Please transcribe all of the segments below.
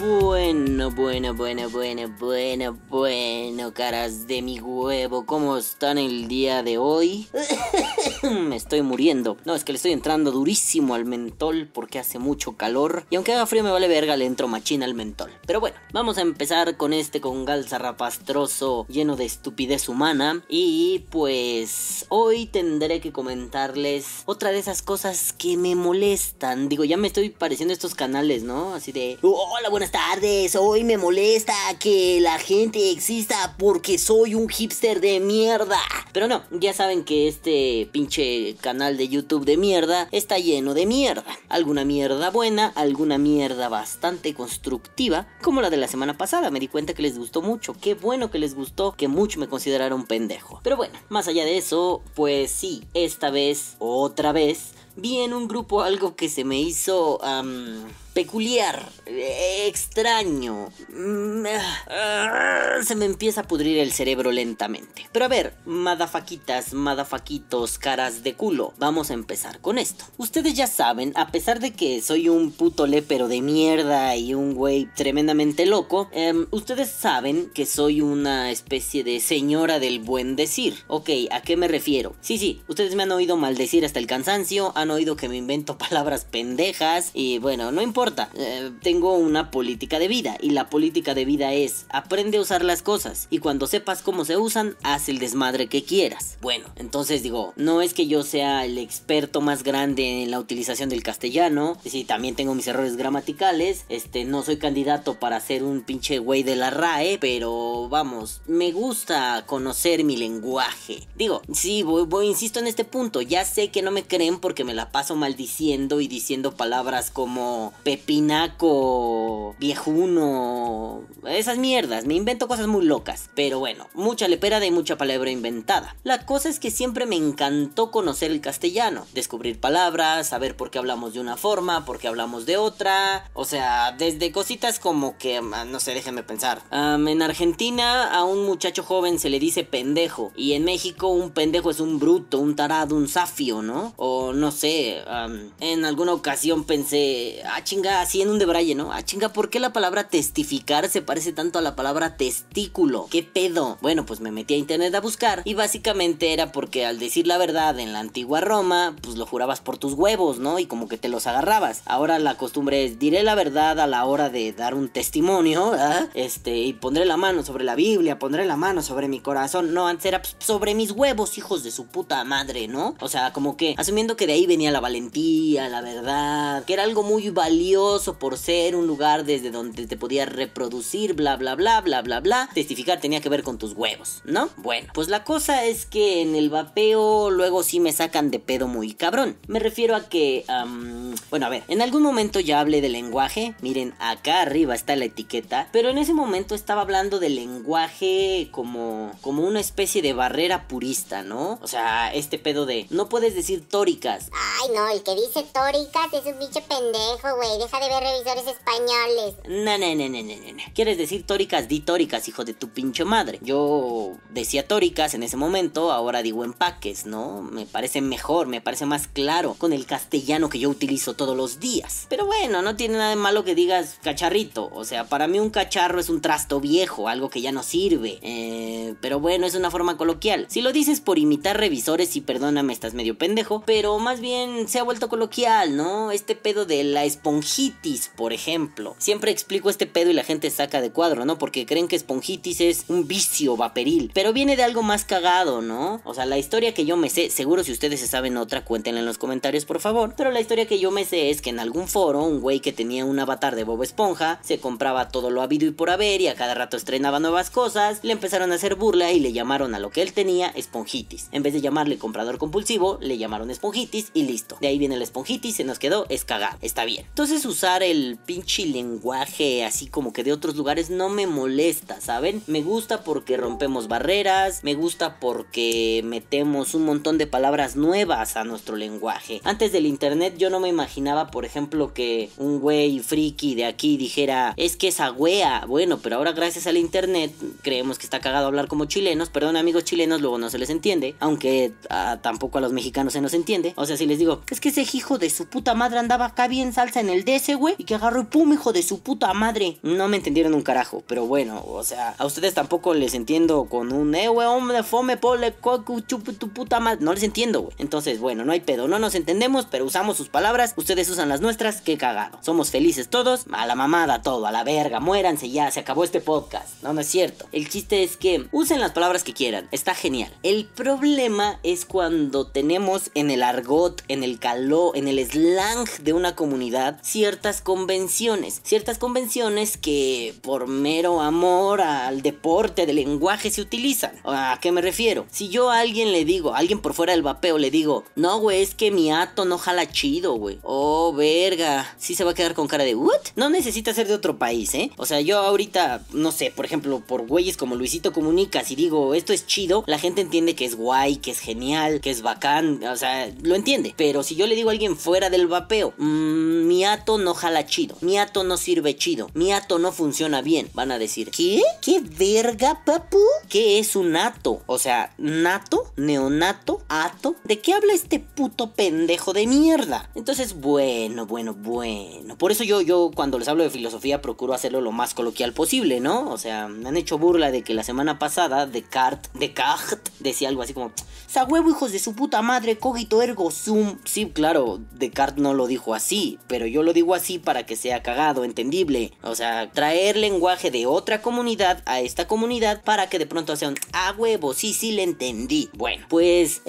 Bueno, bueno, bueno, bueno, bueno, bueno, caras de mi huevo, ¿cómo están el día de hoy? me estoy muriendo. No, es que le estoy entrando durísimo al mentol porque hace mucho calor. Y aunque haga frío me vale verga, le entro machina al mentol. Pero bueno, vamos a empezar con este congal zarrapastroso lleno de estupidez humana. Y pues hoy tendré que comentarles otra de esas cosas que me molestan. Digo, ya me estoy pareciendo estos canales, ¿no? Así de, hola, buenas tardes. Hoy me molesta que la gente exista porque soy un hipster de mierda. Pero no, ya saben que este pinche canal de YouTube de mierda está lleno de mierda. Alguna mierda buena, alguna mierda bastante constructiva, como la de la semana pasada. Me di cuenta que les gustó mucho. Qué bueno que les gustó, que mucho me consideraron pendejo. Pero bueno, más allá de eso, pues sí, esta vez, otra vez, vi en un grupo algo que se me hizo peculiar, extraño. Mm, ah, se me empieza a pudrir el cerebro lentamente. Pero a ver, madafaquitas, madafaquitos, caras de culo, vamos a empezar con esto. Ustedes ya saben, a pesar de que soy un puto lépero de mierda y un güey tremendamente loco, em, ustedes saben que soy una especie de señora del buen decir. Ok, ¿a qué me refiero? Sí, sí, ustedes me han oído maldecir hasta el cansancio, oído que me invento palabras pendejas y bueno, no importa eh, tengo una política de vida y la política de vida es aprende a usar las cosas y cuando sepas cómo se usan, haz el desmadre que quieras. Bueno, entonces digo, no es que yo sea el experto más grande en la utilización del castellano, si también tengo mis errores gramaticales, este no soy candidato para ser un pinche güey de la RAE, pero vamos, me gusta conocer mi lenguaje. Digo, sí, voy, voy insisto en este punto, ya sé que no me creen porque me la paso maldiciendo y diciendo palabras como pepinaco, viejuno, esas mierdas. Me invento cosas muy locas. Pero bueno, mucha lepera de mucha palabra inventada. La cosa es que siempre me encantó conocer el castellano, descubrir palabras, saber por qué hablamos de una forma, por qué hablamos de otra. O sea, desde cositas como que, ah, no sé, déjenme pensar. en Argentina a un muchacho joven se le dice pendejo. Y en México un pendejo es un bruto, un tarado, un zafio, ¿no? O no sé, en alguna ocasión pensé, ah, chinga, así en un debraye, ¿no? Ah, chinga, ¿por qué la palabra testificar se parece tanto a la palabra testículo? ¿Qué pedo? Bueno, pues me metí a internet a buscar y básicamente era porque al decir la verdad en la antigua Roma, pues lo jurabas por tus huevos, ¿no? Y como que te los agarrabas. Ahora la costumbre es diré la verdad a la hora de dar un testimonio, ¿ah? Este, y pondré la mano sobre la Biblia, pondré la mano sobre mi corazón. No, antes era pues, sobre mis huevos, hijos de su puta madre, ¿no? O sea, como que asumiendo que de ahí venía la valentía, la verdad, que era algo muy valioso por ser un lugar desde donde te podías reproducir, bla, bla, bla, bla, bla, bla. Testificar tenía que ver con tus huevos, ¿no? Bueno, pues la cosa es que en el vapeo luego sí me sacan de pedo muy cabrón. Me refiero a que, bueno, a ver, en algún momento ya hablé de lenguaje. Miren, acá arriba está la etiqueta. Pero en ese momento estaba hablando de lenguaje como, como una especie de barrera purista, ¿no? O sea, este pedo de no puedes decir tóricas. Ay, no, el que dice tóricas es un bicho pendejo, güey deja de ver revisores españoles. No, no, no, no, no, no. ¿Quieres decir tóricas? Di tóricas, hijo de tu pinche madre. Yo decía tóricas en ese momento, ahora digo empaques, ¿no? Me parece mejor, me parece más claro con el castellano que yo utilizo todos los días. Pero bueno, no tiene nada de malo que digas cacharrito. O sea, para mí un cacharro es un trasto viejo, algo que ya no sirve. Eh, pero bueno, es una forma coloquial. Si lo dices por imitar revisores, y perdóname, estás medio pendejo, pero más bien se ha vuelto coloquial, ¿no? Este pedo de la esponjitis, por ejemplo. Siempre explico este pedo y la gente saca de cuadro, ¿no? Porque creen que esponjitis es un vicio vaporil. Pero viene de algo más cagado, ¿no? O sea, la historia que yo me sé, seguro si ustedes se saben otra, cuéntenla en los comentarios, por favor. Pero la historia que yo me sé es que en algún foro, un güey que tenía un avatar de Bob Esponja, se compraba todo lo habido y por haber y a cada rato estrenaba nuevas cosas, le empezaron a hacer burla y le llamaron a lo que él tenía esponjitis. En vez de llamarle comprador compulsivo, le llamaron esponjitis y listo. De ahí viene la esponjitis, se nos quedó, es cagar, está bien. Entonces usar el pinche lenguaje así como que de otros lugares no me molesta, ¿saben? Me gusta porque rompemos barreras, me gusta porque metemos un montón de palabras nuevas a nuestro lenguaje. Antes del internet yo no me imaginaba, por ejemplo, que un güey friki de aquí dijera, es que esa wea. Bueno, pero ahora gracias al internet creemos que está cagado hablar como chilenos. Perdón amigos chilenos, luego no se les entiende. Aunque ah, tampoco a los mexicanos se nos entiende. O sea, si les digo, es que ese hijo de su puta madre andaba acá bien salsa en el DS, güey, y que agarró y pum, hijo de su puta madre. No me entendieron un carajo, pero bueno, o sea, a ustedes tampoco les entiendo con un, eh, güey, hombre, fome, pole, cocu, chupu, tu puta madre. No les entiendo, güey. Entonces, bueno, no hay pedo, no nos entendemos, pero usamos sus palabras, ustedes usan las nuestras, qué cagado. Somos felices todos, a la mamada todo, a la verga, muéranse ya, se acabó este podcast. No, no es cierto. El chiste es que usen las palabras que quieran, está genial. El problema es cuando tenemos en el argot, en el caló, en el slang de una comunidad ciertas convenciones, ciertas convenciones que por mero amor al deporte del lenguaje se utilizan. ¿A qué me refiero? Si yo a alguien le digo, a alguien por fuera del vapeo le digo, no, güey, es que mi ato no jala chido, güey. Oh, verga. Sí se va a quedar con cara de, ¿what? No necesita ser de otro país, ¿eh? O sea, yo ahorita, no sé, por ejemplo, por güeyes como Luisito Comunica, si digo, esto es chido, la gente entiende que es guay, que es genial, que es bacán, o sea, lo entiende. Pero si yo le digo a alguien fuera del vapeo, mmm, mi ato no jala chido, mi ato no sirve chido, mi ato no funciona bien, van a decir, ¿qué? ¿Qué verga, papu? ¿Qué es un ato? O sea, nato, neonato, ¿De qué habla este puto pendejo de mierda? Entonces, bueno, bueno, bueno. Por eso yo, yo cuando les hablo de filosofía procuro hacerlo lo más coloquial posible, ¿no? O sea, me han hecho burla de que la semana pasada Descartes, Descartes decía algo así como, ¡Sa huevo, hijos de su puta madre, cogito ergo sum! Sí, claro, Descartes no lo dijo así, pero yo lo digo así para que sea cagado, entendible. O sea, traer lenguaje de otra comunidad a esta comunidad para que de pronto sea un, ¡ah, huevo! Sí, sí, le entendí. Bueno, pues,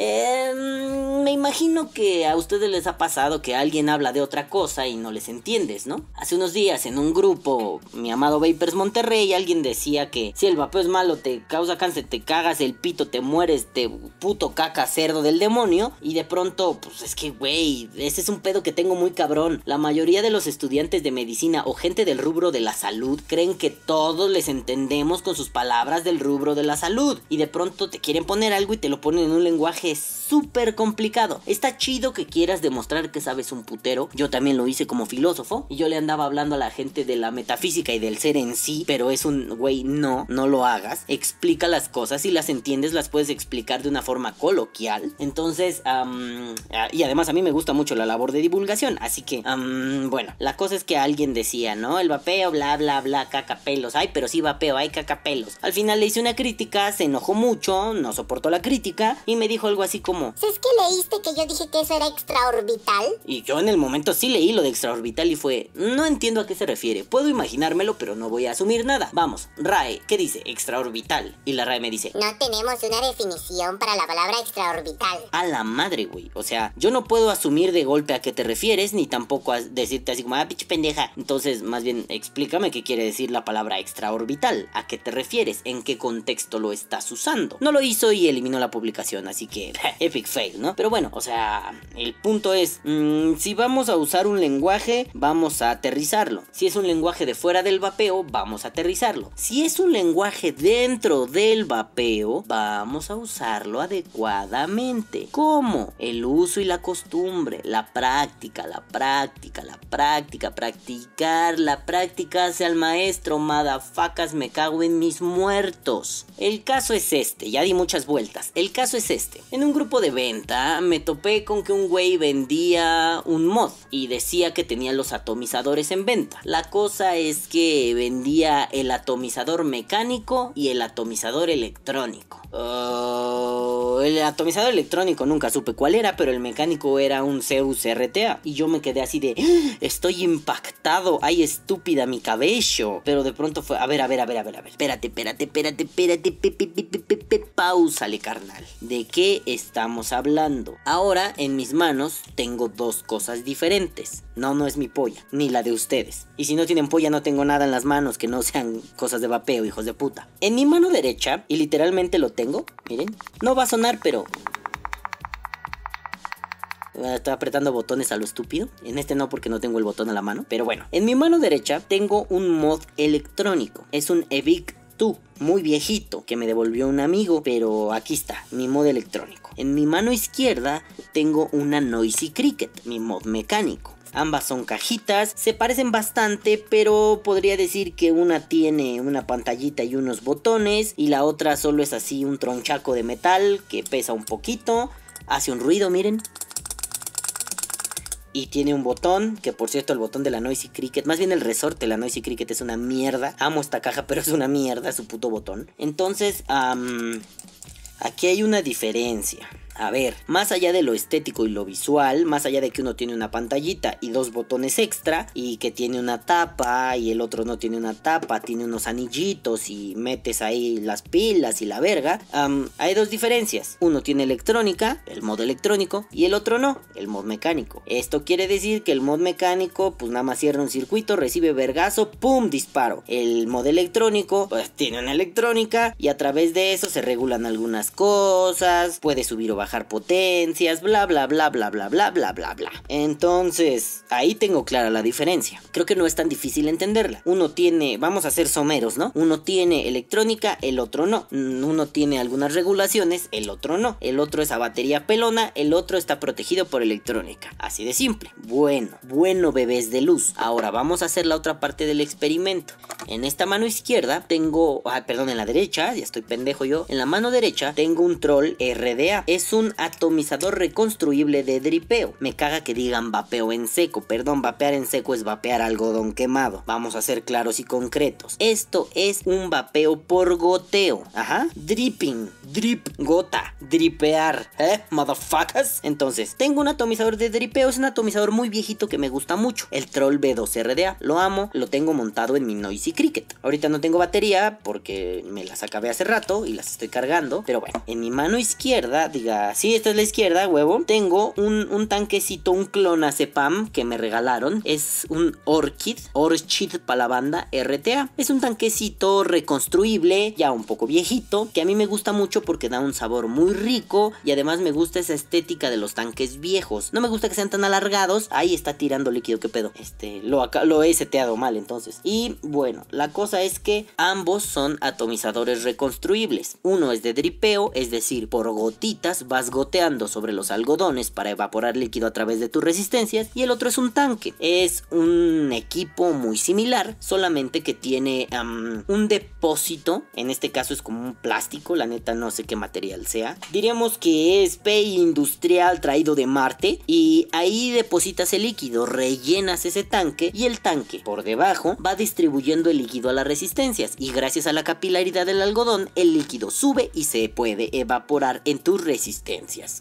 me imagino que a ustedes les ha pasado que alguien habla de otra cosa y no les entiendes, ¿no? Hace unos días en un grupo, mi amado Vapers Monterrey, alguien decía que si el vapeo es malo, te causa cáncer, te cagas el pito, te mueres, te puto caca cerdo del demonio. Y de pronto, pues es que, güey, ese es un pedo que tengo muy cabrón. La mayoría de los estudiantes de medicina o gente del rubro de la salud creen que todos les entendemos con sus palabras del rubro de la salud. Y de pronto te quieren poner algo y te lo ponen en un lenguaje súper complicado. Está chido que quieras demostrar que sabes un putero. Yo también lo hice como filósofo. Y yo le andaba hablando a la gente de la metafísica y del ser en sí. Pero es un, güey, no, no lo hagas. Explica las cosas. Si las entiendes, las puedes explicar de una forma coloquial. Entonces, y además a mí me gusta mucho la labor de divulgación. Así que, bueno, la cosa es que alguien decía, ¿no? El vapeo, bla, bla, bla, cacapelos. Ay, pero sí vapeo, hay cacapelos. Al final le hice una crítica, se enojó mucho, no soportó la crítica y me dijo algo así como... ¿Es que leíste que yo dije que eso era extraorbital? Y yo en el momento sí leí lo de extraorbital y fue... No entiendo a qué se refiere. Puedo imaginármelo, pero no voy a asumir nada. Vamos, RAE, ¿qué dice? Extraorbital. Y la RAE me dice... No tenemos una definición para la palabra extraorbital. A la madre, güey. O sea, yo no puedo asumir de golpe a qué te refieres, ni tampoco a decirte así como, ah, pinche pendeja. Entonces, más bien, explícame qué quiere decir la palabra extraorbital. ¿A qué te refieres? ¿En qué contexto lo estás usando? No lo hizo y eliminó la publicación, así que, epic fail, ¿no? Pero bueno, o sea, el punto es, mmm, si vamos a usar un lenguaje, vamos a aterrizarlo. Si es un lenguaje de fuera del vapeo, vamos a aterrizarlo. Si es un lenguaje dentro del vapeo, vamos a usarlo adecuadamente. ¿Cómo? El uso y la costumbre, la práctica, la práctica, la práctica, practicar, la práctica hace al maestro, madafacas, me cago en mis muertos. El caso es este, ya di muchas vueltas. El caso es este. Un grupo de venta me topé con que un güey vendía un mod y decía que tenía los atomizadores en venta. La cosa es que vendía el atomizador mecánico y el atomizador electrónico. Uh, el atomizador electrónico nunca supe cuál era, pero el mecánico era un Zeus RTA. Y yo me quedé así de, ¡Ah! estoy impactado, ay estúpida mi cabello. Pero de pronto fue, a ver, a ver, a ver, a ver, a ver. Espérate, espérate, espérate, espérate, pe, pausale carnal. ¿De qué estamos hablando? Ahora en mis manos tengo dos cosas diferentes. No, no es mi polla, ni la de ustedes. Y si no tienen polla no tengo nada en las manos que no sean cosas de vapeo, hijos de puta. En mi mano derecha, y literalmente lo tengo, miren, no va a sonar, pero Estoy apretando botones a lo estúpido. En este no porque no tengo el botón a la mano. Pero bueno, en mi mano derecha tengo un mod electrónico. Es un Evic 2, muy viejito, que me devolvió un amigo. Pero aquí está, mi mod electrónico. En mi mano izquierda tengo una Noisy Cricket, mi mod mecánico. Ambas son cajitas, se parecen bastante, pero podría decir que una tiene una pantallita y unos botones y la otra solo es así un tronchaco de metal que pesa un poquito, hace un ruido, miren. y tiene un botón, que por cierto el botón de la Noisy Cricket, más bien el resorte de la Noisy Cricket es una mierda. Amo esta caja, pero es una mierda su puto botón. Entonces, aquí hay una diferencia. A ver, más allá de lo estético y lo visual, más allá de que uno tiene una pantallita y dos botones extra y que tiene una tapa y el otro no tiene una tapa, tiene unos anillitos y metes ahí las pilas y la verga, hay dos diferencias. Uno tiene electrónica, el modo electrónico, y el otro no, el mod mecánico. Esto quiere decir que el mod mecánico pues nada más cierra un circuito, recibe vergazo, ¡pum! disparo. El mod electrónico pues tiene una electrónica y a través de eso se regulan algunas cosas, puede subir o bajar potencias, bla bla bla bla bla bla bla bla bla. Entonces, ahí tengo clara la diferencia. Creo que no es tan difícil entenderla. Uno tiene, vamos a ser someros, ¿no? Uno tiene electrónica, el otro no. Uno tiene algunas regulaciones, el otro no. El otro es a batería pelona, el otro está protegido por electrónica. Así de simple. Bueno, bueno bebés de luz. Ahora vamos a hacer la otra parte del experimento. En esta mano izquierda tengo, ah, perdón, en la derecha, ya estoy pendejo yo. En la mano derecha tengo un troll RDA. Es un atomizador reconstruible de dripeo. Me caga que digan vapeo en seco. Perdón, vapear en seco es vapear algodón quemado. Vamos a ser claros y concretos. Esto es un vapeo por goteo. Ajá. Dripping. Drip. Gota. Dripear. ¿Eh? Motherfuckers. Entonces, tengo un atomizador de dripeo. Es un atomizador muy viejito que me gusta mucho. El Troll B2RDA. Lo amo. Lo tengo montado en mi Noisy Cricket. Ahorita no tengo batería porque me las acabé hace rato y las estoy cargando. Pero bueno, en mi mano izquierda, diga Sí, esta es la izquierda, huevo. Tengo un, tanquecito, un clonazepam que me regalaron. Es un Orchid, Orchid para la banda RTA. Es un tanquecito reconstruible, ya un poco viejito, que a mí me gusta mucho porque da un sabor muy rico y además me gusta esa estética de los tanques viejos. No me gusta que sean tan alargados. Ahí está tirando líquido, qué pedo. Este, lo, lo he seteado mal entonces. Y bueno, la cosa es que ambos son atomizadores reconstruibles. Uno es de dripeo, es decir, por gotitas va goteando sobre los algodones para evaporar líquido a través de tus resistencias y el otro es un tanque. Es un equipo muy similar, solamente que tiene un depósito, en este caso es como un plástico, la neta no sé qué material sea. Diríamos que es PEI industrial traído de Marte y ahí depositas el líquido, rellenas ese tanque y el tanque por debajo va distribuyendo el líquido a las resistencias y gracias a la capilaridad del algodón el líquido sube y se puede evaporar en tus resistencias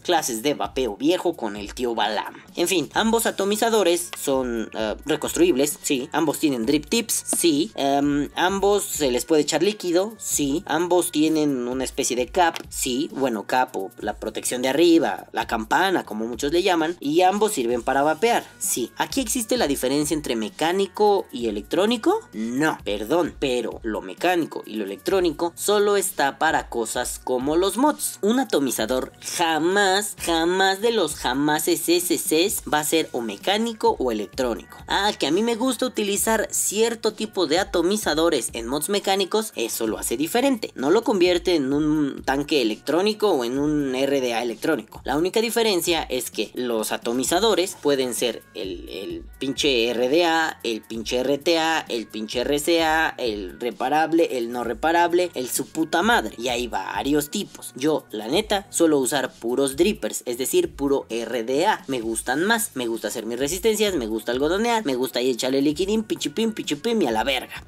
clases de vapeo viejo con el tío Balam. En fin, ambos atomizadores son eh, reconstruibles, sí. Ambos tienen drip tips, sí. Em, ambos se les puede echar líquido, sí. Ambos tienen una especie de cap, sí. Bueno, cap o la protección de arriba, la campana, como muchos le llaman. Y ambos sirven para vapear, sí. ¿Aquí existe la diferencia entre mecánico y electrónico? No, perdón, pero lo mecánico y lo electrónico solo está para cosas como los mods. Un atomizador jamás, jamás de los jamás SSCs va a ser o mecánico o electrónico. Ah, que a mí me gusta utilizar cierto tipo de atomizadores en mods mecánicos, eso lo hace diferente. No lo convierte en un tanque electrónico o en un RDA electrónico. La única diferencia es que los atomizadores pueden ser el, el pinche RDA, el pinche RTA, el pinche RCA, el reparable, el no reparable, el su puta madre. Y hay varios tipos. Yo, la neta, suelo usar puros drippers, es decir, puro RDA. Me gustan más, me gusta hacer mis resistencias, me gusta algodonear, me gusta ahí echarle liquidín, pichipim, pichipim y a la verga.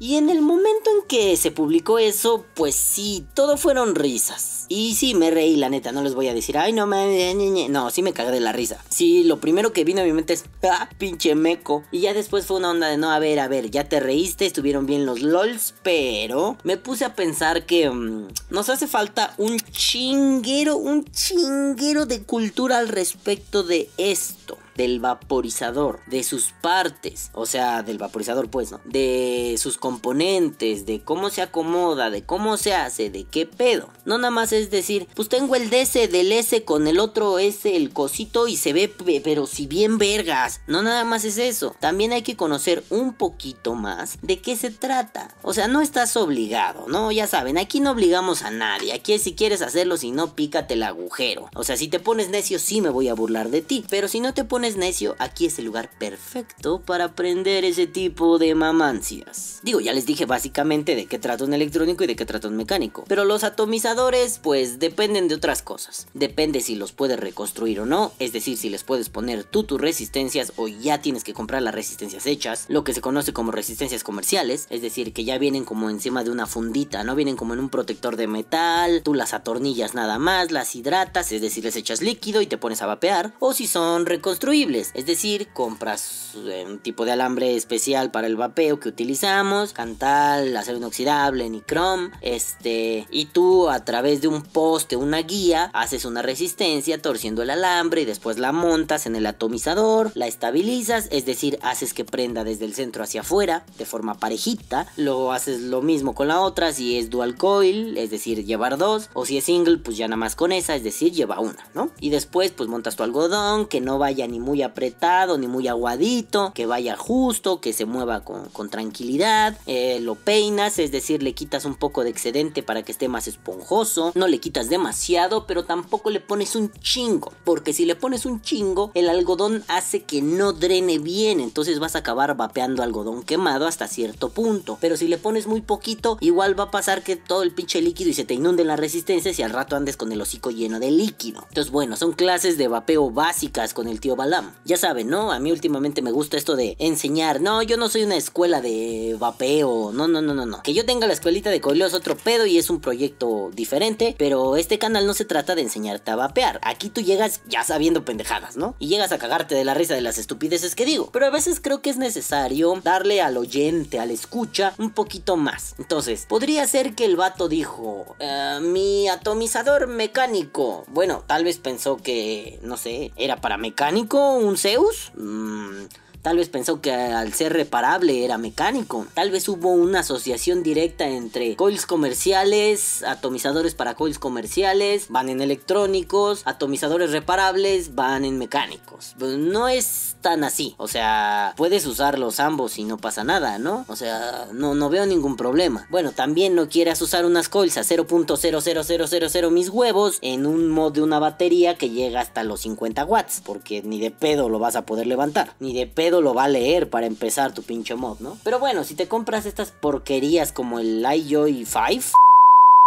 Y en el momento en que se publicó eso, pues sí, todo fueron risas. Y sí, me reí, la neta, no les voy a decir, ay, no me. No, sí me cagué de la risa. Sí, lo primero que vino a mi mente es, ah, pinche meco. Y ya después fue una onda de, no, a ver, a ver, ya te reíste, estuvieron bien los LOLs, pero me puse a pensar que mm, nos hace falta un chinguero, un chinguero de cultura al respecto de esto del vaporizador, de sus partes, o sea, del vaporizador pues, ¿no? De sus componentes, de cómo se acomoda, de cómo se hace, de qué pedo. No nada más es decir, pues tengo el DS del S con el otro S, el cosito y se ve, pero si bien vergas. No nada más es eso. También hay que conocer un poquito más de qué se trata. O sea, no estás obligado, ¿no? Ya saben, aquí no obligamos a nadie. Aquí si quieres hacerlo, si no, pícate el agujero. O sea, si te pones necio, sí me voy a burlar de ti. Pero si no te pones pones necio, aquí es el lugar perfecto para aprender ese tipo de mamancias. Digo, ya les dije básicamente de qué trata un electrónico y de qué trata un mecánico. Pero los atomizadores, pues dependen de otras cosas. Depende si los puedes reconstruir o no, es decir, si les puedes poner tú tus resistencias o ya tienes que comprar las resistencias hechas, lo que se conoce como resistencias comerciales, es decir, que ya vienen como encima de una fundita, no vienen como en un protector de metal, tú las atornillas nada más, las hidratas, es decir, les echas líquido y te pones a vapear, o si son es decir, compras eh, un tipo de alambre especial para el vapeo que utilizamos, cantal, acero inoxidable, nicrom, este, y tú a través de un poste, una guía, haces una resistencia torciendo el alambre y después la montas en el atomizador, la estabilizas, es decir, haces que prenda desde el centro hacia afuera de forma parejita, lo haces lo mismo con la otra si es dual coil, es decir, llevar dos, o si es single, pues ya nada más con esa, es decir, lleva una, ¿no? Y después pues montas tu algodón, que no vaya ni muy apretado ni muy aguadito, que vaya justo, que se mueva con, tranquilidad, eh, lo peinas, es decir, le quitas un poco de excedente para que esté más esponjoso, no le quitas demasiado, pero tampoco le pones un chingo, porque si le pones un chingo, el algodón hace que no drene bien, entonces vas a acabar vapeando algodón quemado hasta cierto punto, pero si le pones muy poquito, igual va a pasar que todo el pinche líquido y se te inunden las resistencias y al rato andes con el hocico lleno de líquido. Entonces, bueno, son clases de vapeo básicas con el tío Ya saben, ¿no? A mí últimamente me gusta esto de enseñar. No, yo no soy una escuela de vapeo. No, no, no, no, no. Que yo tenga la escuelita de coleo es otro pedo y es un proyecto diferente. Pero este canal no se trata de enseñarte a vapear. Aquí tú llegas ya sabiendo pendejadas, ¿no? Y llegas a cagarte de la risa de las estupideces que digo. Pero a veces creo que es necesario darle al oyente, al escucha, un poquito más. Entonces, podría ser que el vato dijo, eh, mi atomizador mecánico. Bueno, tal vez pensó que, no sé, era para mecánico un Zeus. Mmm Tal vez pensó que al ser reparable era mecánico. Tal vez hubo una asociación directa entre coils comerciales, atomizadores para coils comerciales, van en electrónicos, atomizadores reparables, van en mecánicos. Pues no es tan así. O sea, puedes usarlos ambos y no pasa nada, ¿no? O sea, no, no veo ningún problema. Bueno, también no quieras usar unas coils a 0.00000 mis huevos en un mod de una batería que llega hasta los 50 watts. Porque ni de pedo lo vas a poder levantar. Ni de pedo lo va a leer para empezar tu pinche mod, ¿no? Pero bueno, si te compras estas porquerías como el iJoy 5...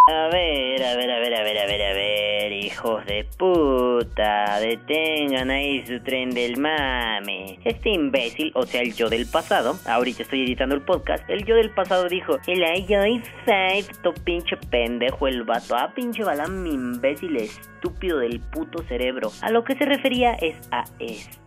A ver, a ver, a ver, a ver, a ver, a ver, hijos de puta, detengan ahí su tren del mame. Este imbécil, o sea, el yo del pasado, ahorita estoy editando el podcast, el yo del pasado dijo, el iJoy 5, tu pinche pendejo, el vato, ah, pinche balam, mi imbécil estúpido del puto cerebro. A lo que se refería es a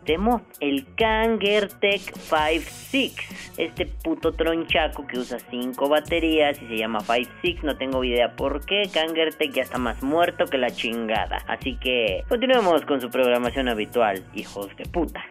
este el Kangertech 56. Este puto tronchaco que usa 5 baterías y se llama 56, no tengo idea por qué. Kangertech ya está más muerto que la chingada. Así que continuemos con su programación habitual, hijos de puta.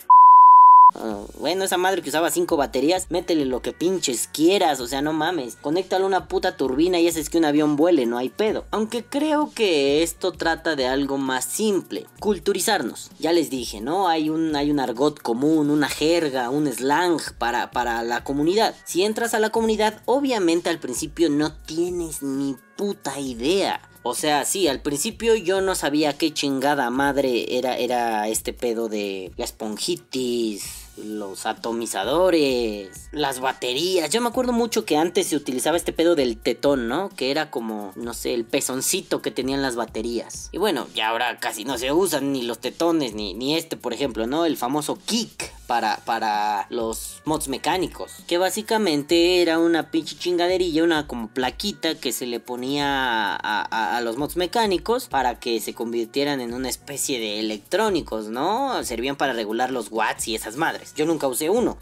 Ah, bueno, esa madre que usaba cinco baterías, métele lo que pinches quieras, o sea, no mames. Conéctale una puta turbina y haces que un avión vuele, no hay pedo. Aunque creo que esto trata de algo más simple, culturizarnos. Ya les dije, ¿no? Hay un, hay un argot común, una jerga, un slang para, para la comunidad. Si entras a la comunidad, obviamente al principio no tienes ni puta idea. O sea, sí, al principio yo no sabía qué chingada madre era, era este pedo de la esponjitis, los atomizadores, las baterías. Yo me acuerdo mucho que antes se utilizaba este pedo del tetón, ¿no? Que era como, no sé, el pezoncito que tenían las baterías. Y bueno, ya ahora casi no se usan ni los tetones, ni, ni este, por ejemplo, ¿no? El famoso kick para, para los mods mecánicos. Que básicamente era una pinche chingaderilla, una como plaquita que se le ponía a, a los mods mecánicos para que se convirtieran en una especie de electrónicos, ¿no? Servían para regular los watts y esas madres. Yo nunca usé uno.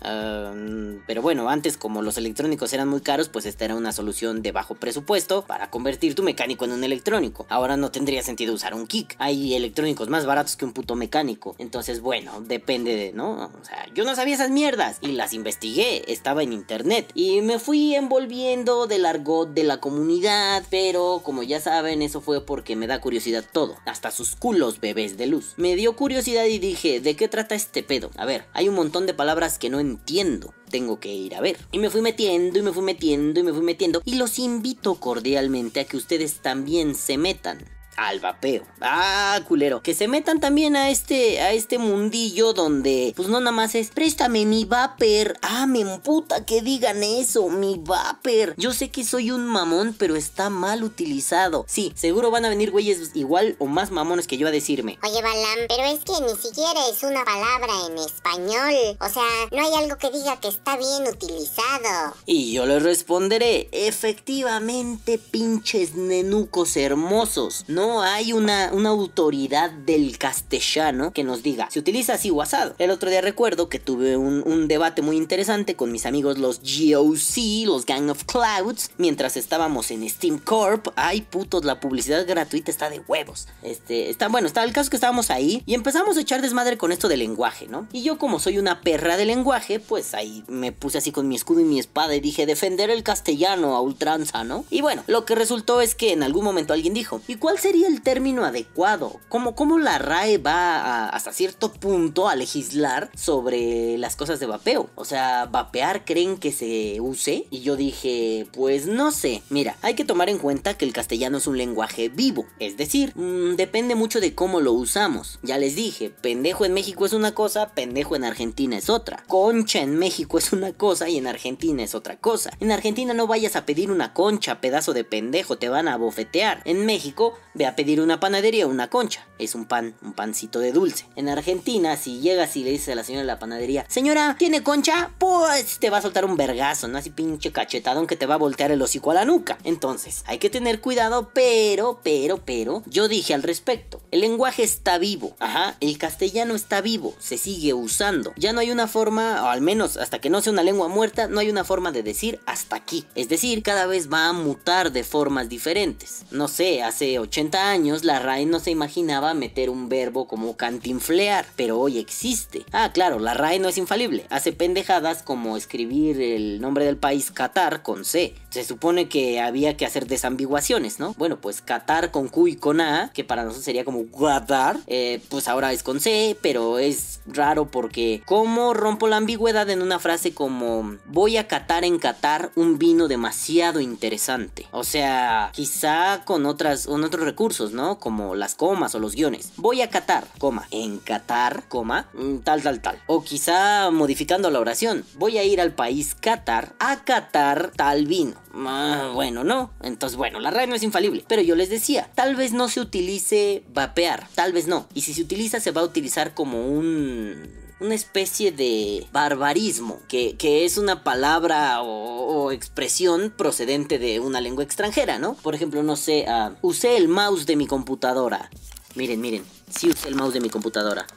pero bueno, antes como los electrónicos eran muy caros, pues esta era una solución de bajo presupuesto para convertir tu mecánico en un electrónico. Ahora no tendría sentido usar un kick. Hay electrónicos más baratos que un puto mecánico. Entonces, bueno, depende de, ¿no? O sea, yo no sabía esas mierdas y las investigué. Estaba en internet y me fui envolviendo del argot de la comunidad. Pero como ya saben, eso fue porque me da curiosidad todo. Hasta sus culos bebés de luz. Me dio curiosidad y dije, ¿de qué trata este pedo? A ver, hay un montón de palabras que no entiendo. Tengo que ir a ver. Y me fui metiendo y me fui metiendo y me fui metiendo. Y los invito cordialmente a que ustedes también se metan. Al vapeo. Ah, culero. Que se metan también a este, a este mundillo donde, pues no nada más es, préstame mi vapor. Ah, me emputa que digan eso, mi vapor. Yo sé que soy un mamón, pero está mal utilizado. Sí, seguro van a venir güeyes igual o más mamones que yo a decirme. Oye, Balam, pero es que ni siquiera es una palabra en español. O sea, no hay algo que diga que está bien utilizado. Y yo les responderé, efectivamente, pinches nenucos hermosos. No hay una, una autoridad del castellano que nos diga, se utiliza así o asado. El otro día recuerdo que tuve un, un debate muy interesante con mis amigos los GOC, los Gang of Clouds, mientras estábamos en Steam Corp. Ay, putos, la publicidad gratuita está de huevos. Este, está bueno, está el caso que estábamos ahí y empezamos a echar desmadre con esto del lenguaje, ¿no? Y yo como soy una perra de lenguaje, pues ahí me puse así con mi escudo y mi espada y dije defender el castellano a ultranza, ¿no? Y bueno, lo que resultó es que en algún momento alguien dijo, ¿y cuál sería el término adecuado? ¿Cómo, cómo la RAE va hasta cierto punto a legislar sobre las cosas de vapeo? O sea, ¿vapear creen que se use? Y yo dije, pues no sé. Mira, hay que tomar en cuenta que el castellano es un lenguaje vivo. Es decir, mm, depende mucho de cómo lo usamos. Ya les dije, pendejo en México es una cosa, pendejo en Argentina es otra. Concha en México es una cosa y en Argentina es otra cosa. En Argentina no vayas a pedir una concha, pedazo de pendejo, te van a bofetear. En México, ve a pedir una panadería una concha. Es un pan, un pancito de dulce. En Argentina, si llegas y le dices a la señora de la panadería, señora, ¿tiene concha? Pues te va a soltar un vergazo, ¿no? Así pinche cachetadón que te va a voltear el hocico a la nuca. Entonces, hay que tener cuidado, pero, pero, pero, yo dije al respecto, el lenguaje está vivo, ajá, el castellano está vivo, se sigue usando. Ya no hay una forma, o al menos hasta que no sea una lengua muerta, no hay una forma de decir hasta aquí. Es decir, cada vez va a mutar de formas diferentes. No sé, hace 80 años la RAE no se imaginaba meter un verbo como cantinflear, pero hoy existe. Ah, claro, la RAE no es infalible. Hace pendejadas como escribir el nombre del país Qatar con C. Se supone que había que hacer desambiguaciones, ¿no? Bueno, pues Qatar con Q y con A, que para nosotros sería como Qatar, eh, pues ahora es con C, pero es raro porque ¿cómo rompo la ambigüedad en una frase como voy a catar en Qatar un vino demasiado interesante? O sea, quizá con otras con otros recursos, ¿no? Como las comas o los guiones. Voy a catar, coma, en Qatar, coma, mm, tal tal tal. O quizá modificando la oración, voy a ir al país Qatar a catar tal vino. Ah, bueno, no. Entonces, bueno, la RAE no es infalible. Pero yo les decía, tal vez no se utilice vapear. Tal vez no. Y si se utiliza, se va a utilizar como un una especie de barbarismo, que, es una palabra o, expresión procedente de una lengua extranjera, ¿no? Por ejemplo, no sé, ah, usé el mouse de mi computadora. Miren, miren, sí usé el mouse de mi computadora.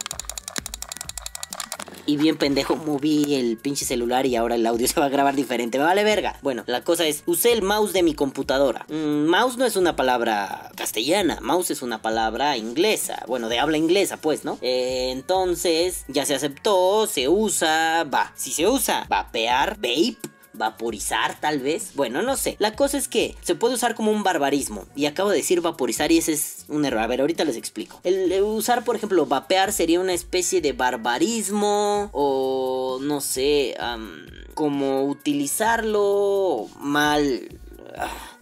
Y bien pendejo moví el pinche celular y ahora el audio se va a grabar diferente. Vale verga. Bueno, la cosa es, usé el mouse de mi computadora. Mm, mouse no es una palabra castellana, mouse es una palabra inglesa. Bueno, de habla inglesa, pues, ¿no? Eh, entonces, ya se aceptó, se usa, va. Si se usa, vapear, vape vaporizar tal vez. Bueno, no sé. La cosa es que se puede usar como un barbarismo. Y acabo de decir vaporizar y ese es un error. A ver, ahorita les explico. El, usar, por ejemplo, vapear sería una especie de barbarismo o no sé, am, como utilizarlo mal.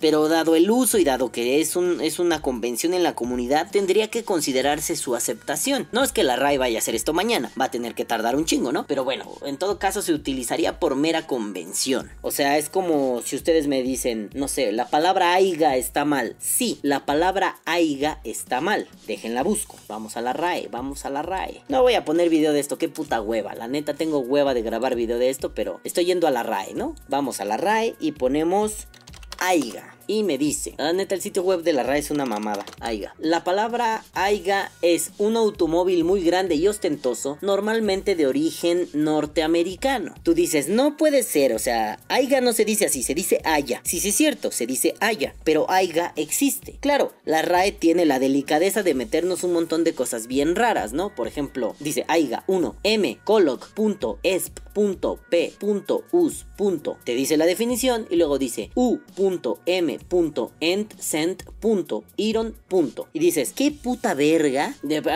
Pero dado el uso y dado que es una convención en la comunidad, tendría que considerarse su aceptación. No es que la RAI vaya a hacer esto mañana, va a tener que tardar un chingo, ¿no? Pero bueno, en todo caso se utilizaría por mera convención. O sea, es como si ustedes me dicen, no sé, la palabra aiga está mal. Sí, la palabra aiga está mal. Déjenla busco. Vamos a la RAE, vamos a la RAE. No voy a poner video de esto, qué puta hueva. La neta tengo hueva de grabar video de esto, pero estoy yendo a la RAE, ¿no? Vamos a la RAE y ponemos aiga. Y me dice, la neta el sitio web de la RAE es una mamada. Aiga. La palabra aiga es un automóvil muy grande y ostentoso, normalmente de origen norteamericano. Tú dices, no puede ser, o sea, aiga no se dice así, se dice haya. Sí, sí es cierto, se dice haya, pero aiga existe. Claro, la RAE tiene la delicadeza de meternos un montón de cosas bien raras, ¿no? Por ejemplo, dice aiga 1 m coloc.esp.p.us. Te dice la definición y luego dice u.m m.end.send.iron. Y dices, ¿qué puta verga?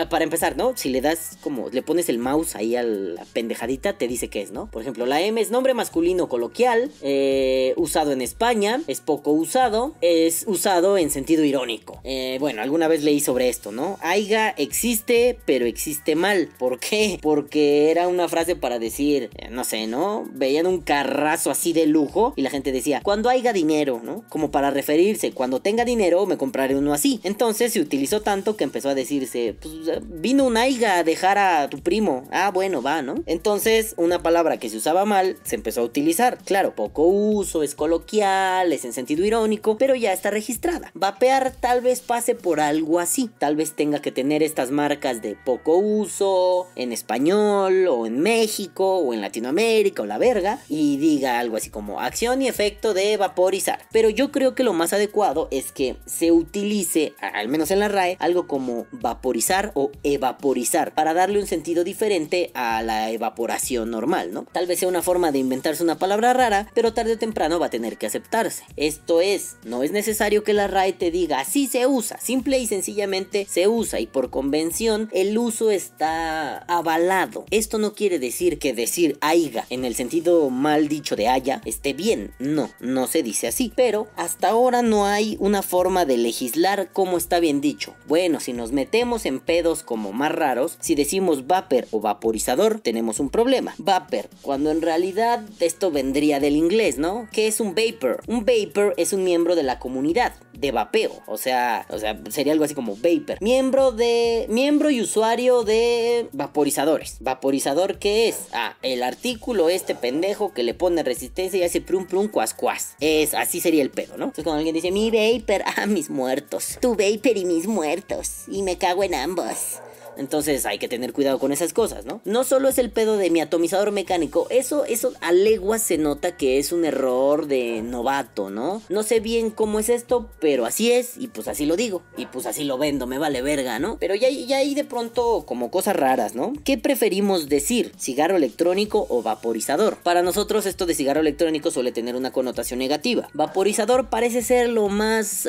para empezar, ¿no? Si le das como, le pones el mouse ahí a la pendejadita, te dice qué es, ¿no? Por ejemplo, la M es nombre masculino coloquial, eh, usado en España, es poco usado, es usado en sentido irónico. Eh, bueno, alguna vez leí sobre esto, ¿no? Aiga existe, pero existe mal. ¿Por qué? Porque era una frase para decir, eh, no sé, ¿no? Veían un carrazo así de lujo y la gente decía, cuando haya dinero, ¿no? Como para referirse, cuando tenga dinero me compraré uno así. Entonces se utilizó tanto que empezó a decirse, pues vino un aiga a dejar a tu primo. Ah, bueno, va, ¿no? Entonces una palabra que se usaba mal se empezó a utilizar. Claro, poco uso, es coloquial, es en sentido irónico, pero ya está registrada. Vapear tal vez pase por algo así. Tal vez tenga que tener estas marcas de poco uso en español o en México o en Latinoamérica o la verga y diga algo así como acción y efecto de vaporizar. Pero yo creo que lo más adecuado es que se utilice, al menos en la RAE, algo como vaporizar o evaporizar para darle un sentido diferente a la evaporación normal, ¿no? Tal vez sea una forma de inventarse una palabra rara, pero tarde o temprano va a tener que aceptarse. Esto es, no es necesario que la RAE te diga así se usa, simple y sencillamente se usa y por convención el uso está avalado. Esto no quiere decir que decir aiga en el sentido mal dicho de haya esté bien, no, no se dice así, pero hasta ahora no hay una forma de legislar como está bien dicho. Bueno, si nos metemos en pedos como más raros, si decimos vapor o vaporizador, tenemos un problema. Vapor, cuando en realidad esto vendría del inglés, ¿no? ¿Qué es un vapor? Un vapor es un miembro de la comunidad de vapeo, o sea, o sea, sería algo así como vapor. Miembro de miembro y usuario de vaporizadores. Vaporizador ¿qué es? Ah, el artículo este pendejo que le pone resistencia y hace prum prum cuas cuas. Es así sería el pedo, ¿no? Cuando alguien dice mi vapor, ah, mis muertos. Tu vapor y mis muertos y me cago en ambos. Entonces hay que tener cuidado con esas cosas, ¿no? No solo es el pedo de mi atomizador mecánico, eso, eso a leguas se nota que es un error de novato, ¿no? No sé bien cómo es esto, pero así es, y pues así lo digo, y pues así lo vendo, me vale verga, ¿no? Pero ya, ya hay de pronto como cosas raras, ¿no? ¿Qué preferimos decir? ¿Cigarro electrónico o vaporizador? Para nosotros esto de cigarro electrónico suele tener una connotación negativa. Vaporizador parece ser lo más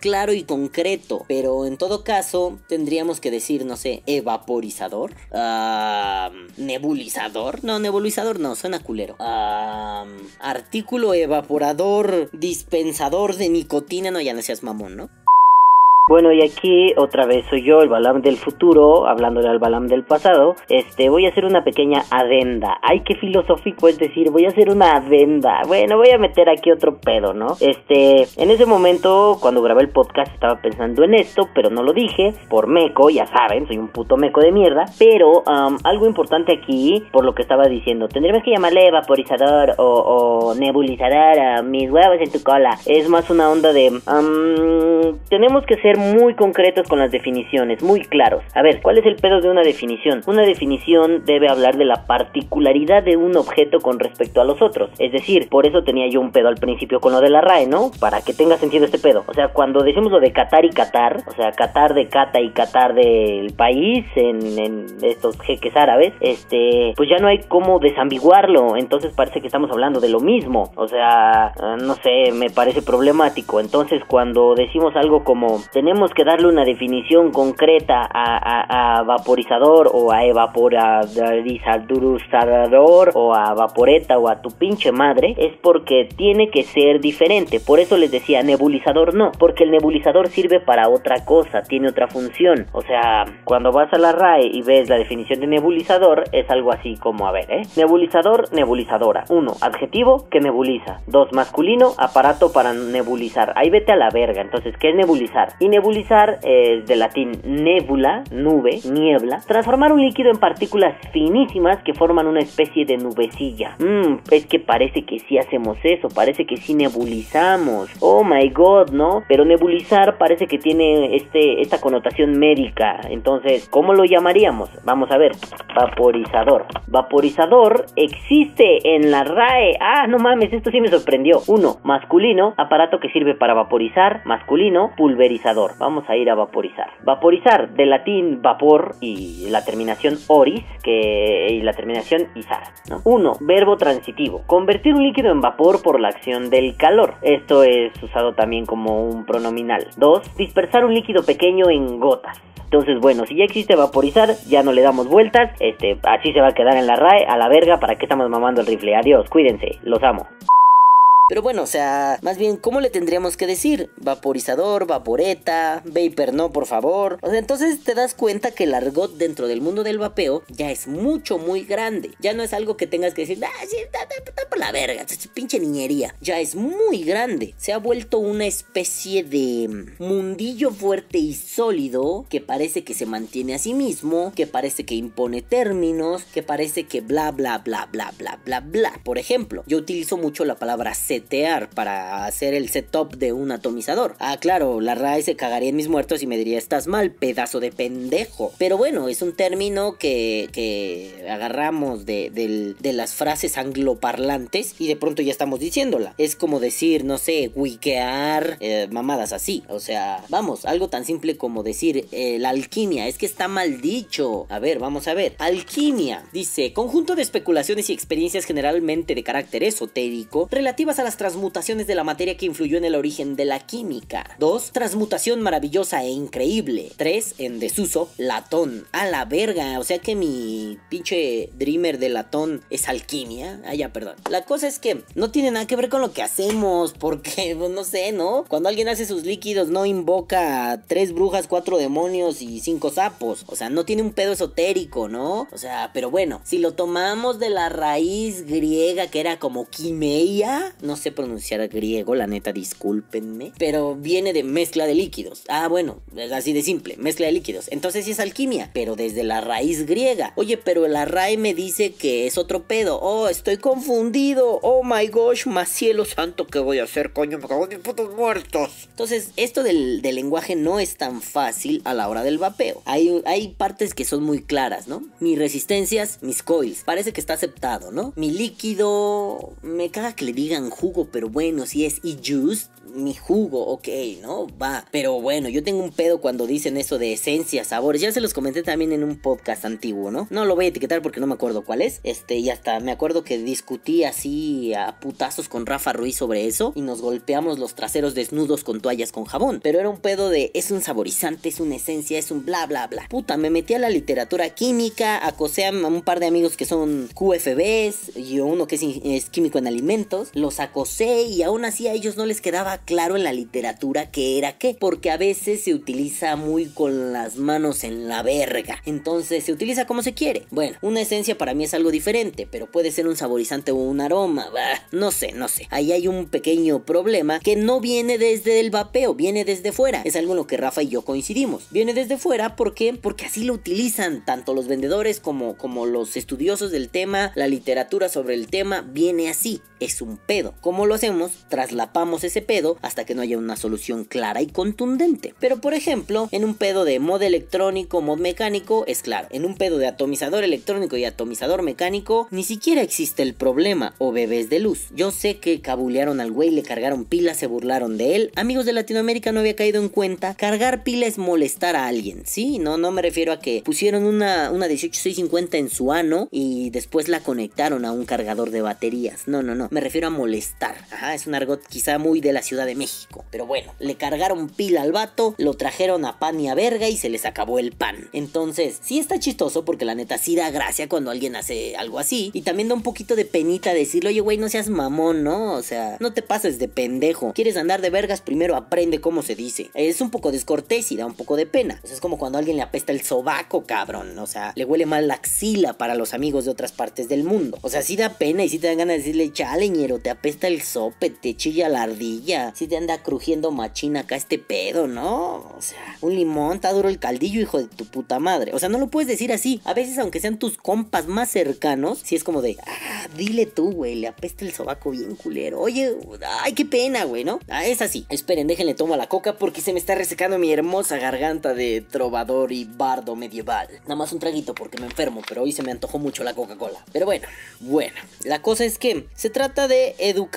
claro y concreto, pero en todo caso tendríamos que decir, no evaporizador, nebulizador, no, nebulizador no, suena culero, artículo evaporador, dispensador de nicotina, no, ya no seas mamón, ¿no? Bueno, y aquí otra vez soy yo, el Balam del futuro, hablándole al Balam del pasado. Este, voy a hacer una pequeña adenda. Ay, qué filosófico es decir, voy a hacer una adenda. Bueno, voy a meter aquí otro pedo, ¿no? Este, en ese momento, cuando grabé el podcast, estaba pensando en esto, pero no lo dije, por meco, ya saben, soy un puto meco de mierda. Pero, algo importante aquí, por lo que estaba diciendo, tendríamos que llamarle vaporizador o, nebulizador a mis huevos en tu cola. Es más una onda de, tenemos que ser muy concretos con las definiciones, muy claros. A ver, ¿cuál es el pedo de una definición? Una definición debe hablar de la particularidad de un objeto con respecto a los otros. Es decir, por eso tenía yo un pedo al principio con lo de la RAE, ¿no? Para que tenga sentido este pedo. O sea, cuando decimos lo de Qatar y Qatar, o sea, Qatar de Cata y Qatar del país en, estos jeques árabes, este, pues ya no hay cómo desambiguarlo. Entonces parece que estamos hablando de lo mismo. O sea, no sé, me parece problemático. Entonces cuando decimos algo como tenemos que darle una definición concreta a, vaporizador o a evaporizador o a vaporeta o a tu pinche madre, es porque tiene que ser diferente. Por eso les decía nebulizador no, porque el nebulizador sirve para otra cosa, tiene otra función. O sea, cuando vas a la RAE y ves la definición de nebulizador, es algo así como, a ver, ¿eh? Nebulizador, nebulizadora. Uno, Adjetivo que nebuliza. Dos, Masculino, aparato para nebulizar. Ahí vete a la verga. Entonces, ¿qué es nebulizar es de latín nebula, nube, niebla. Transformar un líquido en partículas finísimas que forman una especie de nubecilla. Mmm, es que parece que sí hacemos eso, parece que sí nebulizamos. Oh my god, ¿no? Pero nebulizar parece que tiene este, esta connotación médica. Entonces, ¿cómo lo llamaríamos? Vamos a ver. Vaporizador. Vaporizador existe en la RAE. Ah, no mames, esto sí me sorprendió. Uno, masculino, aparato que sirve para vaporizar. Masculino, pulverizador Vamos a ir a vaporizar. Vaporizar, del latín vapor y la terminación oris, que y la terminación izar. ¿no? Uno, verbo transitivo. Convertir un líquido en vapor por la acción del calor. Esto es usado también como un pronominal. Dos, dispersar un líquido pequeño en gotas. Entonces, bueno, si ya existe vaporizar, ya no le damos vueltas. Este, así se va a quedar en la RAE, a la verga, ¿para qué estamos mamando el rifle? Adiós, cuídense, los amo. Pero bueno, o sea, más bien, ¿cómo le tendríamos que decir? Vaporizador, vaporeta, vapor no, por favor. O sea, entonces te das cuenta que el argot dentro del mundo del vapeo ya es mucho, muy grande. Ya no es algo que tengas que decir, ah, sí, está, por la verga, pinche niñería. Ya es muy grande. Se ha vuelto una especie de mundillo fuerte y sólido que parece que se mantiene a sí mismo, que parece que impone términos, que parece que bla, bla, bla, bla, bla, bla, bla. Por ejemplo, yo utilizo mucho la palabra C para hacer el setup de un atomizador. Ah, claro, la RAE se cagaría en mis muertos y me diría, estás mal, pedazo de pendejo. Pero bueno, es un término que, que agarramos de, las frases angloparlantes y de pronto ya estamos diciéndola. Es como decir, no sé, wikear, eh, mamadas así. O sea, vamos, algo tan simple como decir, eh, la alquimia, es que está mal dicho. A ver, vamos a ver. Alquimia, dice, conjunto de especulaciones y experiencias generalmente de carácter esotérico relativas a la transmutaciones de la materia que influyó en el origen de la química. 2. Transmutación maravillosa e increíble. 3. En desuso, latón. A la verga, o sea que mi pinche dreamer de latón es alquimia. Ah, ya, perdón. La cosa es que no tiene nada que ver con lo que hacemos, porque, pues, no sé, ¿no? Cuando alguien hace sus líquidos no invoca tres brujas, cuatro demonios y cinco sapos. O sea, no tiene un pedo esotérico, ¿no? O sea, pero bueno, si lo tomamos de la raíz griega que era como quimeia, no sé pronunciar griego, la neta, discúlpenme. Pero viene de mezcla de líquidos. Ah, bueno, es así de simple, mezcla de líquidos. Entonces sí es alquimia, pero desde la raíz griega. Oye, pero la RAE me dice que es otro pedo. Oh, estoy confundido. Oh my gosh, más cielo santo, ¿qué voy a hacer, coño? Me cago en putos muertos. Entonces, esto del, lenguaje no es tan fácil a la hora del vapeo. Hay, hay partes que son muy claras, ¿no? Mis resistencias, mis coils. Parece que está aceptado, ¿no? Mi líquido. Me caga que le digan jugo, pero bueno, si es e-juice, mi jugo, ok, ¿no? Va. Pero bueno, yo tengo un pedo cuando dicen eso de esencia, sabores. Ya se los comenté también en un podcast antiguo, ¿no? No lo voy a etiquetar porque no me acuerdo cuál es. Este, y hasta me acuerdo que discutí así a putazos con Rafa Ruiz sobre eso. Y nos golpeamos los traseros desnudos con toallas con jabón. Pero era un pedo de es un saborizante, es una esencia, es un bla bla bla. Puta, me metí a la literatura química, acosé a un par de amigos que son QFBs y uno que es, es químico en alimentos. Los acosé y aún así a ellos no les quedaba claro en la literatura qué era qué, porque a veces se utiliza muy con las manos en la verga, entonces se utiliza como se quiere. Bueno, una esencia para mí es algo diferente, pero puede ser un saborizante o un aroma, bah, no sé, no sé. Ahí hay un pequeño problema que no viene desde el vapeo, viene desde fuera. Es algo en lo que Rafa y yo coincidimos. Viene desde fuera porque porque así lo utilizan tanto los vendedores como como los estudiosos del tema, la literatura sobre el tema viene así, es un pedo. ¿Cómo lo hacemos? Traslapamos ese pedo hasta que no haya una solución clara y contundente. Pero por ejemplo, en un pedo de modo electrónico, mod mecánico, es claro. En un pedo de atomizador electrónico y atomizador mecánico, ni siquiera existe el problema o bebés de luz. Yo sé que cabulearon al güey, le cargaron pilas, se burlaron de él. Amigos de Latinoamérica no había caído en cuenta. Cargar pila es molestar a alguien, ¿sí? No, no me refiero a que pusieron una, una 18650 en su ano y después la conectaron a un cargador de baterías. No, no, no. Me refiero a molestar. Ajá, es un argot quizá muy de la Ciudad de México. Pero bueno, le cargaron pila al vato, lo trajeron a pan y a verga y se les acabó el pan. Entonces, sí está chistoso porque la neta sí da gracia cuando alguien hace algo así. Y también da un poquito de penita decirle, oye, güey, no seas mamón, ¿no? O sea, no te pases de pendejo. ¿Quieres andar de vergas? Primero aprende cómo se dice. Es un poco descortés y da un poco de pena. es como cuando alguien le apesta el sobaco, cabrón. O sea, le huele mal la axila para los amigos de otras partes del mundo. O sea, sí da pena y sí te dan ganas de decirle, chaleñero, te apesta el sope, te chilla la ardilla. Si te anda crujiendo machina acá este pedo, ¿no? O sea, un limón, está duro el caldillo, hijo de tu puta madre. O sea, no lo puedes decir así. A veces, aunque sean tus compas más cercanos, si es como de, ah, dile tú, güey, le apesta el sobaco bien culero. Oye, ay, qué pena, güey, ¿no? Ah, es así. Esperen, déjenle tomo la coca porque se me está resecando mi hermosa garganta de trovador y bardo medieval. Nada más un traguito porque me enfermo, pero hoy se me antojó mucho la Coca-Cola. Pero bueno, bueno, la cosa es que se trata de educar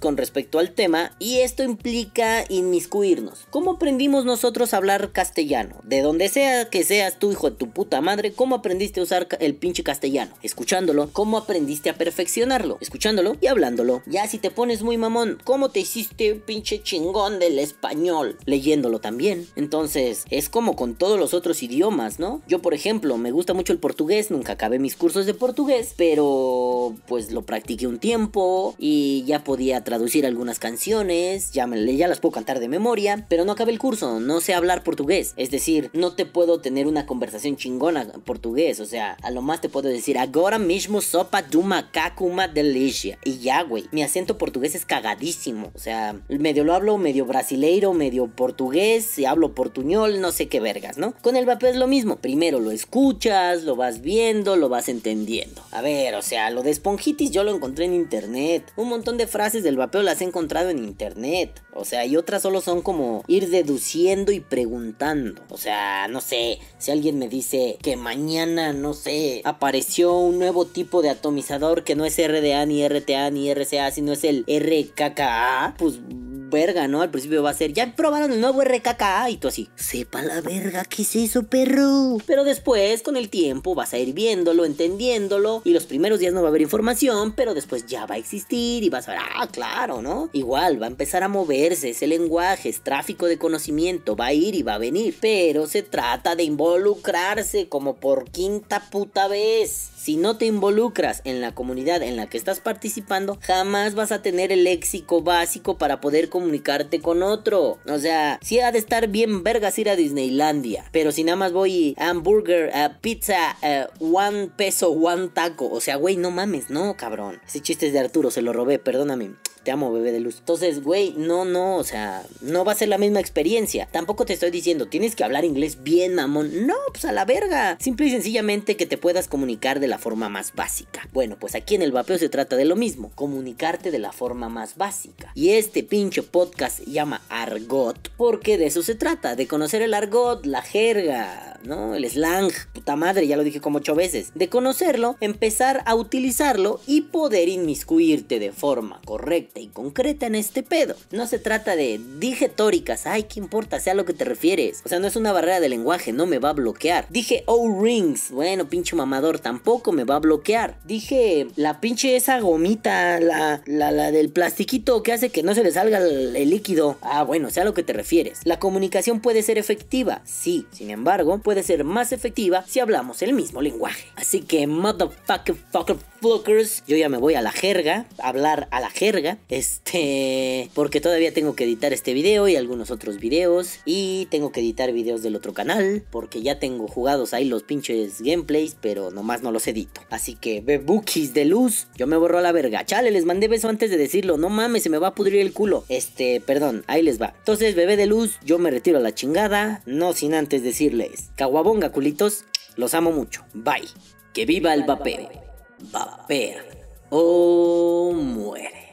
con respecto al tema y esto implica inmiscuirnos. ¿Cómo aprendimos nosotros a hablar castellano? De donde sea que seas tú, hijo de tu puta madre, ¿cómo aprendiste a usar el pinche castellano? Escuchándolo. ¿Cómo aprendiste a perfeccionarlo? Escuchándolo y hablándolo. Ya si te pones muy mamón, ¿cómo te hiciste pinche chingón del español? Leyéndolo también. Entonces, es como con todos los otros idiomas, ¿no? Yo, por ejemplo, me gusta mucho el portugués, nunca acabé mis cursos de portugués, pero pues lo practiqué un tiempo y ya podía traducir algunas canciones, ya, me, ya las puedo cantar de memoria, pero no acabé el curso, no sé hablar portugués, es decir, no te puedo tener una conversación chingona en portugués, o sea, a lo más te puedo decir, ahora mismo sopa de macaco, delicia, y ya, güey, mi acento portugués es cagadísimo, o sea, medio lo hablo medio brasileiro, medio portugués, y hablo portuñol, no sé qué vergas, ¿no? Con el vapeo es lo mismo, primero lo escuchas, lo vas viendo, lo vas entendiendo. A ver, o sea, lo de esponjitis yo lo encontré en internet, un montón de frases del vapeo las he encontrado en internet, o sea, y otras solo son como ir deduciendo y preguntando, o sea, no sé, si alguien me dice que mañana, no sé, apareció un nuevo tipo de atomizador que no es RDA ni RTA ni RCA, sino es el RKKA, pues verga, ¿no? Al principio va a ser, ya probaron el nuevo RKK y tú así, sepa la verga, ¿qué es eso, perro? Pero después, con el tiempo, vas a ir viéndolo, entendiéndolo y los primeros días no va a haber información, pero después ya va a existir y vas a ver, ah, claro, ¿no? Igual, va a empezar a moverse, ese lenguaje, es tráfico de conocimiento, va a ir y va a venir, pero se trata de involucrarse como por quinta puta vez. Si no te involucras en la comunidad en la que estás participando, jamás vas a tener el léxico básico para poder comunicarte con otro. O sea, si ha de estar bien vergas ir a Disneylandia, pero si nada más voy a hamburger, a pizza, a one peso, one taco. O sea, güey, no mames, no, cabrón. Ese chiste es de Arturo, se lo robé, perdóname. Te amo, bebé de luz. Entonces, güey, no, no, o sea, no va a ser la misma experiencia. Tampoco te estoy diciendo, tienes que hablar inglés bien, mamón. No, pues a la verga. Simple y sencillamente que te puedas comunicar de la forma más básica. Bueno, pues aquí en el vapeo se trata de lo mismo, comunicarte de la forma más básica. Y este pinche podcast se llama Argot, porque de eso se trata, de conocer el argot, la jerga, ¿no? El slang, puta madre, ya lo dije como ocho veces. De conocerlo, empezar a utilizarlo y poder inmiscuirte de forma correcta y concreta en este pedo. No se trata de dije tóricas, ay, qué importa, sea lo que te refieres. O sea, no es una barrera de lenguaje, no me va a bloquear. Dije O-rings, bueno, pinche mamador, tampoco me va a bloquear. Dije la pinche esa gomita, la, la, la del plastiquito que hace que no se le salga el, el líquido. Ah, bueno, sea lo que te refieres. La comunicación puede ser efectiva, sí, sin embargo, puede ser más efectiva si hablamos el mismo lenguaje. Así que, motherfucker, fucker, fuckers, yo ya me voy a la jerga, hablar a la jerga. Este, porque todavía tengo que editar este video y algunos otros videos. Y tengo que editar videos del otro canal, porque ya tengo jugados ahí los pinches gameplays, pero nomás no los edito. Así que, bebukis de luz, yo me borro a la verga. Chale, les mandé beso antes de decirlo. No mames, se me va a pudrir el culo. Este, perdón, ahí les va. Entonces, bebé de luz, yo me retiro a la chingada. No sin antes decirles, caguabonga, culitos, los amo mucho. Bye. Que viva el vapeo. Vapea o muere.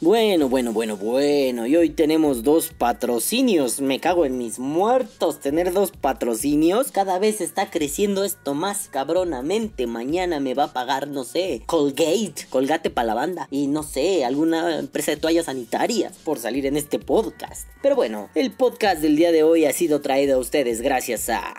Bueno, bueno, bueno, bueno. Y hoy tenemos dos patrocinios. Me cago en mis muertos. Tener dos patrocinios. Cada vez está creciendo esto más cabronamente. Mañana me va a pagar, no sé, Colgate. Colgate para la banda. Y no sé, alguna empresa de toallas sanitarias por salir en este podcast. Pero bueno, el podcast del día de hoy ha sido traído a ustedes gracias a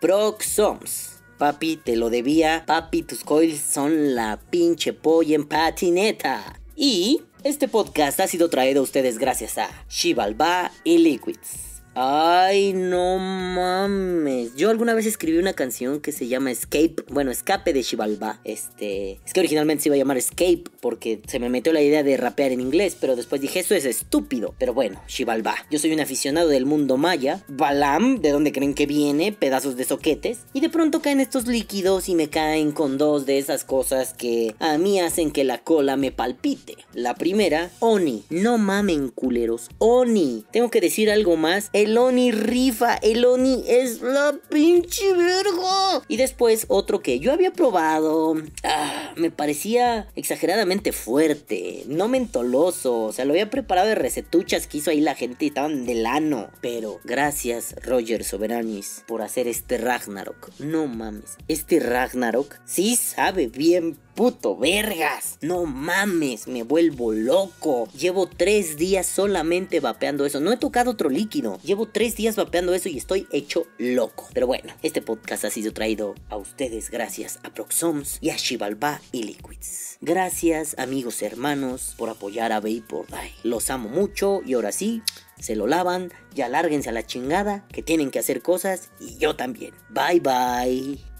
Proxoms. Papi, te lo debía. Papi, tus coils son la pinche polla en patineta. Y este podcast ha sido traído a ustedes gracias a Shivalba y Liquids. Ay, no mames. Yo alguna vez escribí una canción que se llama Escape. Bueno, Escape de Shivalba. Este. Es que originalmente se iba a llamar Escape porque se me metió la idea de rapear en inglés. Pero después dije, eso es estúpido. Pero bueno, Shivalba. Yo soy un aficionado del mundo maya. Balam, de donde creen que viene, pedazos de soquetes. Y de pronto caen estos líquidos y me caen con dos de esas cosas que a mí hacen que la cola me palpite. La primera, Oni. No mamen, culeros. Oni. Tengo que decir algo más. El Oni rifa, el Oni es la pinche verga. Y después otro que yo había probado, ah, me parecía exageradamente fuerte, no mentoloso, o sea, lo había preparado de recetuchas que hizo ahí la gente estaban del ano. Pero gracias, Roger Soberanis, por hacer este Ragnarok. No mames, este Ragnarok sí sabe bien puto vergas. No mames, me vuelvo loco. Llevo tres días solamente vapeando eso. No he tocado otro líquido. Llevo tres días vapeando eso y estoy hecho loco. Pero bueno, este podcast ha sido traído a ustedes gracias a Proxoms y a Shivalba y Liquids. Gracias amigos hermanos por apoyar a Vapor Die. Los amo mucho y ahora sí, se lo lavan, ya lárguense a la chingada, que tienen que hacer cosas y yo también. Bye bye.